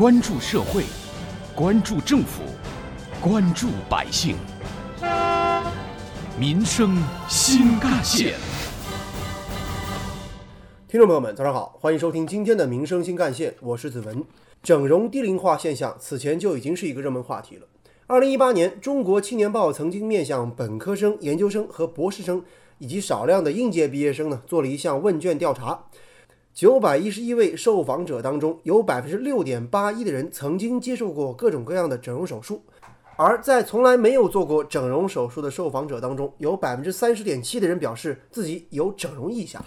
关注社会，关注政府，关注百姓，民生新干线。听众朋友们，早上好，欢迎收听今天的《民生新干线》，我是子文。整容低龄化现象此前就已经是一个热门话题了。二零一八年，中国青年报曾经面向本科生、研究生和博士生以及少量的应届毕业生呢，做了一项问卷调查。九百一十一位受访者当中，有百分之六点八一的人曾经接受过各种各样的整容手术，而在从来没有做过整容手术的受访者当中，有百分之三十点七的人表示自己有整容意向。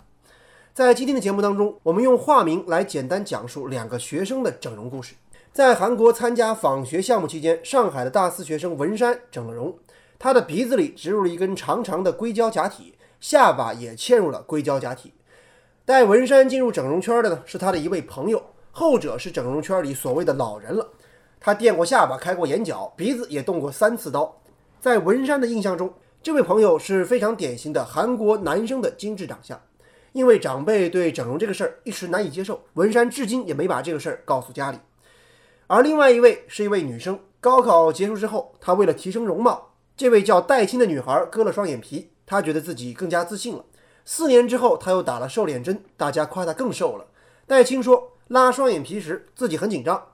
在今天的节目当中，我们用化名来简单讲述两个学生的整容故事。在韩国参加访学项目期间，上海的大四学生文山整了容，他的鼻子里植入了一根长长的硅胶假体，下巴也嵌入了硅胶假体。带文山进入整容圈的呢，是他的一位朋友，后者是整容圈里所谓的老人了。他垫过下巴，开过眼角，鼻子也动过三次刀。在文山的印象中，这位朋友是非常典型的韩国男生的精致长相。因为长辈对整容这个事儿一时难以接受，文山至今也没把这个事儿告诉家里。而另外一位是一位女生，高考结束之后，她为了提升容貌，这位叫戴青的女孩割了双眼皮，她觉得自己更加自信了。四年之后，她又打了瘦脸针，大家夸她更瘦了。戴青说，拉双眼皮时自己很紧张，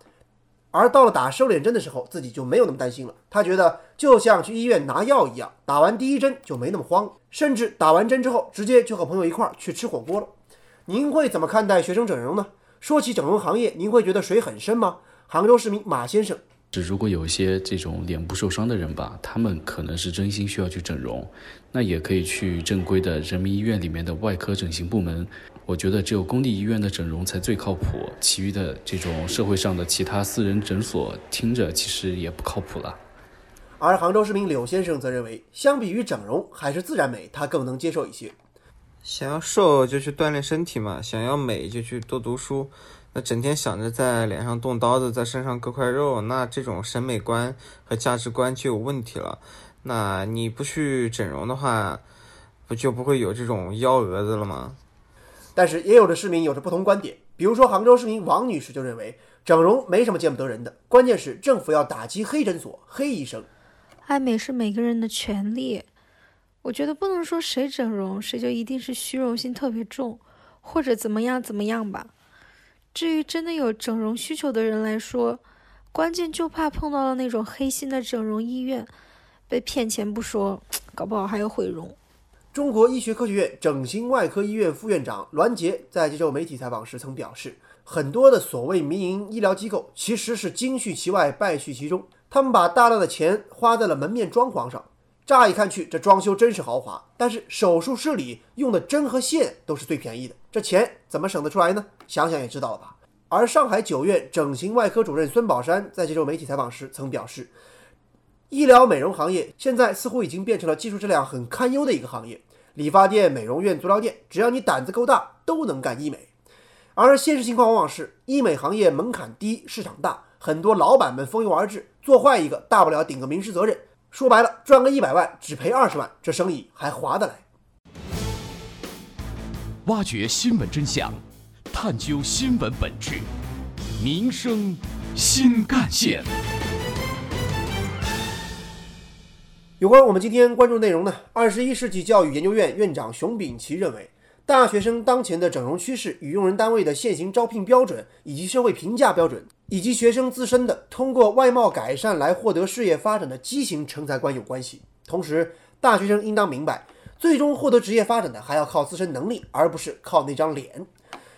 而到了打瘦脸针的时候，自己就没有那么担心了。她觉得就像去医院拿药一样，打完第一针就没那么慌，甚至打完针之后直接就和朋友一块儿去吃火锅了。您会怎么看待学生整容呢？说起整容行业，您会觉得水很深吗？杭州市民马先生，是如果有一些这种脸部受伤的人吧，他们可能是真心需要去整容，那也可以去正规的人民医院里面的外科整形部门。我觉得只有公立医院的整容才最靠谱，其余的这种社会上的其他私人诊所听着其实也不靠谱了。而杭州市民柳先生则认为，相比于整容，还是自然美他更能接受一些。想要瘦就去锻炼身体嘛，想要美就去多读书。那整天想着在脸上动刀子，在身上割块肉，那这种审美观和价值观就有问题了。那你不去整容的话，不就不会有这种幺蛾子了吗？但是也有的市民有着不同观点，比如说杭州市民王女士就认为，整容没什么见不得人的，关键是政府要打击黑诊所、黑医生。爱美是每个人的权利，我觉得不能说谁整容谁就一定是虚荣心特别重，或者怎么样怎么样吧。至于真的有整容需求的人来说，关键就怕碰到了那种黑心的整容医院，被骗钱不说，搞不好还要毁容。中国医学科学院整形外科医院副院长栾杰在接受媒体采访时曾表示，很多的所谓民营医疗机构其实是精蓄其外，败絮其中，他们把大量的钱花在了门面装潢上。乍一看去，这装修真是豪华，但是手术室里用的针和线都是最便宜的，这钱怎么省得出来呢？想想也知道了吧。而上海九院整形外科主任孙宝山在接受媒体采访时曾表示，医疗美容行业现在似乎已经变成了技术质量很堪忧的一个行业。理发店、美容院、足疗店，只要你胆子够大，都能干医美。而现实情况往往是，医美行业门槛低，市场大，很多老板们蜂拥而至，做坏一个大不了顶个民事责任。说白了，赚个一百万只赔二十万，这生意还划得来。挖掘新闻真相，探究新闻本质，民生新干线。有关我们今天关注内容呢？二十一世纪教育研究院院长熊丙奇认为，大学生当前的整容趋势与用人单位的现行招聘标准，以及社会评价标准，以及学生自身的通过外貌改善来获得事业发展的畸形成才观有关系。同时，大学生应当明白，最终获得职业发展的还要靠自身能力，而不是靠那张脸。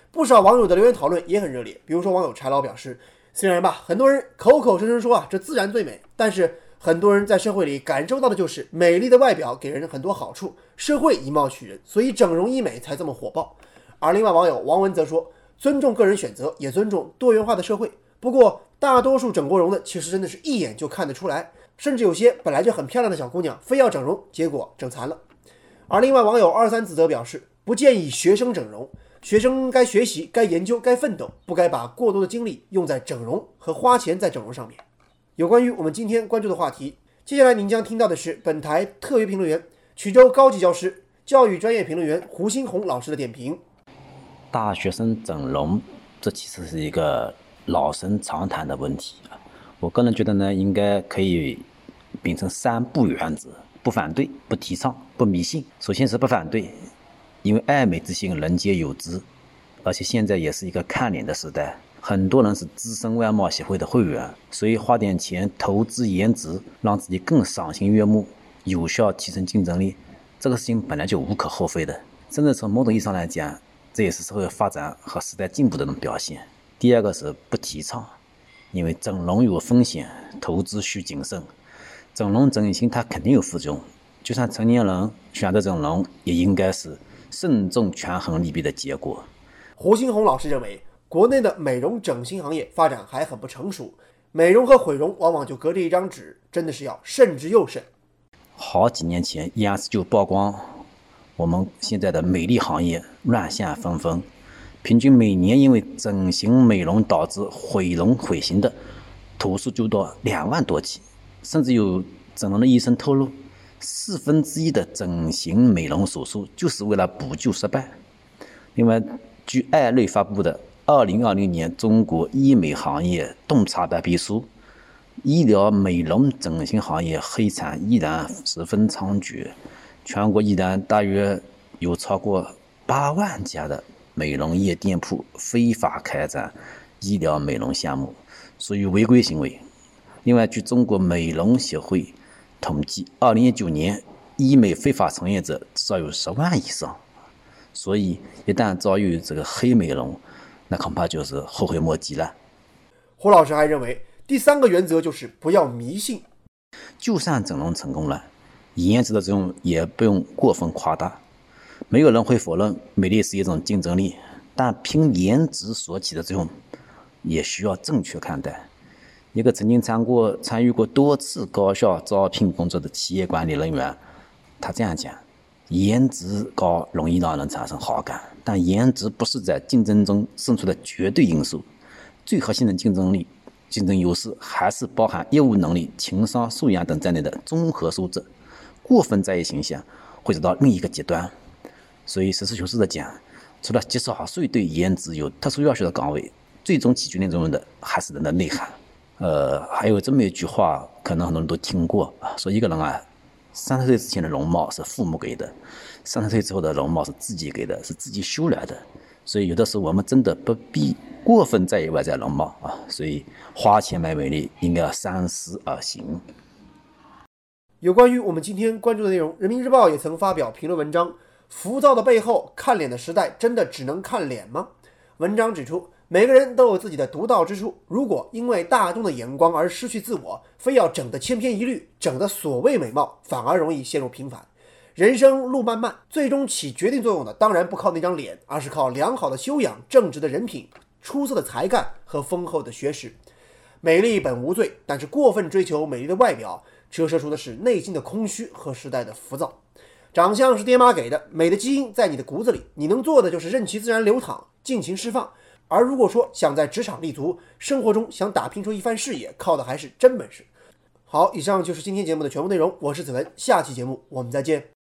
不少网友的留言讨论也很热烈，比如说网友柴老表示，虽然吧，很多人口口声声说啊，这自然最美，但是。很多人在社会里感受到的就是美丽的外表给人很多好处，社会以貌取人，所以整容医美才这么火爆。而另外网友王文则说，尊重个人选择，也尊重多元化的社会。不过，大多数整过容的其实真的是一眼就看得出来，甚至有些本来就很漂亮的小姑娘非要整容，结果整残了。而另外网友二三子则表示，不建议学生整容，学生该学习、该研究、该奋斗，不该把过多的精力用在整容和花钱在整容上面。有关于我们今天关注的话题，接下来您将听到的是本台特约评论员、衢州高级教师、教育专业评论员胡新红老师的点评。大学生整容，这其实是一个老生常谈的问题啊。我个人觉得呢，应该可以秉承三不原则：不反对、不提倡、不迷信。首先是不反对，因为爱美之心，人皆有之，而且现在也是一个看脸的时代，很多人是资深外貌协会的会员，所以花点钱投资颜值，让自己更赏心悦目，有效提升竞争力，这个事情本来就无可厚非的。甚至从某种意义上来讲，这也是社会发展和时代进步的一种表现。第二个是不提倡。因为整容有风险，投资需谨慎。整容整形它肯定有副作用，就算成年人选择整容，也应该是慎重权衡利弊的结果。胡新红老师认为，国内的美容整形行业发展还很不成熟，美容和毁容往往就隔着一张纸，真的是要慎之又慎。好几年前，央视就曝光我们现在的美丽行业乱象纷纷。平均每年因为整形美容导致毁容毁形的投诉就到两万多起，甚至有整容的医生透露，四分之一的整形美容手术就是为了补救失败。另外，据艾瑞发布的《二零二零年中国医美行业洞察白皮书》，医疗美容整形行业黑产依然十分猖獗，全国依然大约有超过八万家的。美容业店铺非法开展医疗美容项目，属于违规行为。另外，据中国美容协会统计，二零一九年医美非法从业者至少有十万以上。所以，一旦遭遇这个黑美容，那恐怕就是后悔莫及了。胡老师还认为，第三个原则就是不要迷信。就算整容成功了，颜值的作用也不用过分夸大。没有人会否认美丽是一种竞争力，但凭颜值所起的作用，也需要正确看待。一个曾经参过参与过多次高校招聘工作的企业管理人员，他这样讲：颜值高容易让人产生好感，但颜值不是在竞争中胜出的绝对因素。最核心的竞争力、竞争优势还是包含业务能力、情商、素养等在内的综合素质。过分在意形象，会走到另一个极端。所以实事求是的讲，除了极少数对颜值有特殊要求的岗位，最终起决定作用的还是人的内涵。呃，还有这么一句话，可能很多人都听过啊，说一个人啊，三十岁之前的容貌是父母给的，三十岁之后的容貌是自己给的，是自己修来的。所以有的时候我们真的不必过分在意外在容貌啊，所以花钱买美丽应该要三思而行。有关于我们今天关注的内容，《人民日报》也曾发表评论文章。浮躁的背后，看脸的时代真的只能看脸吗？文章指出，每个人都有自己的独到之处。如果因为大众的眼光而失去自我，非要整得千篇一律，整的所谓美貌，反而容易陷入平凡。人生路漫漫，最终起决定作用的当然不靠那张脸，而是靠良好的修养、正直的人品、出色的才干和丰厚的学识。美丽本无罪，但是过分追求美丽的外表，折射出的是内心的空虚和时代的浮躁。长相是爹妈给的，美的基因在你的骨子里，你能做的就是任其自然流淌，尽情释放。而如果说想在职场立足，生活中想打拼出一番事业，靠的还是真本事。好，以上就是今天节目的全部内容，我是子文，下期节目我们再见。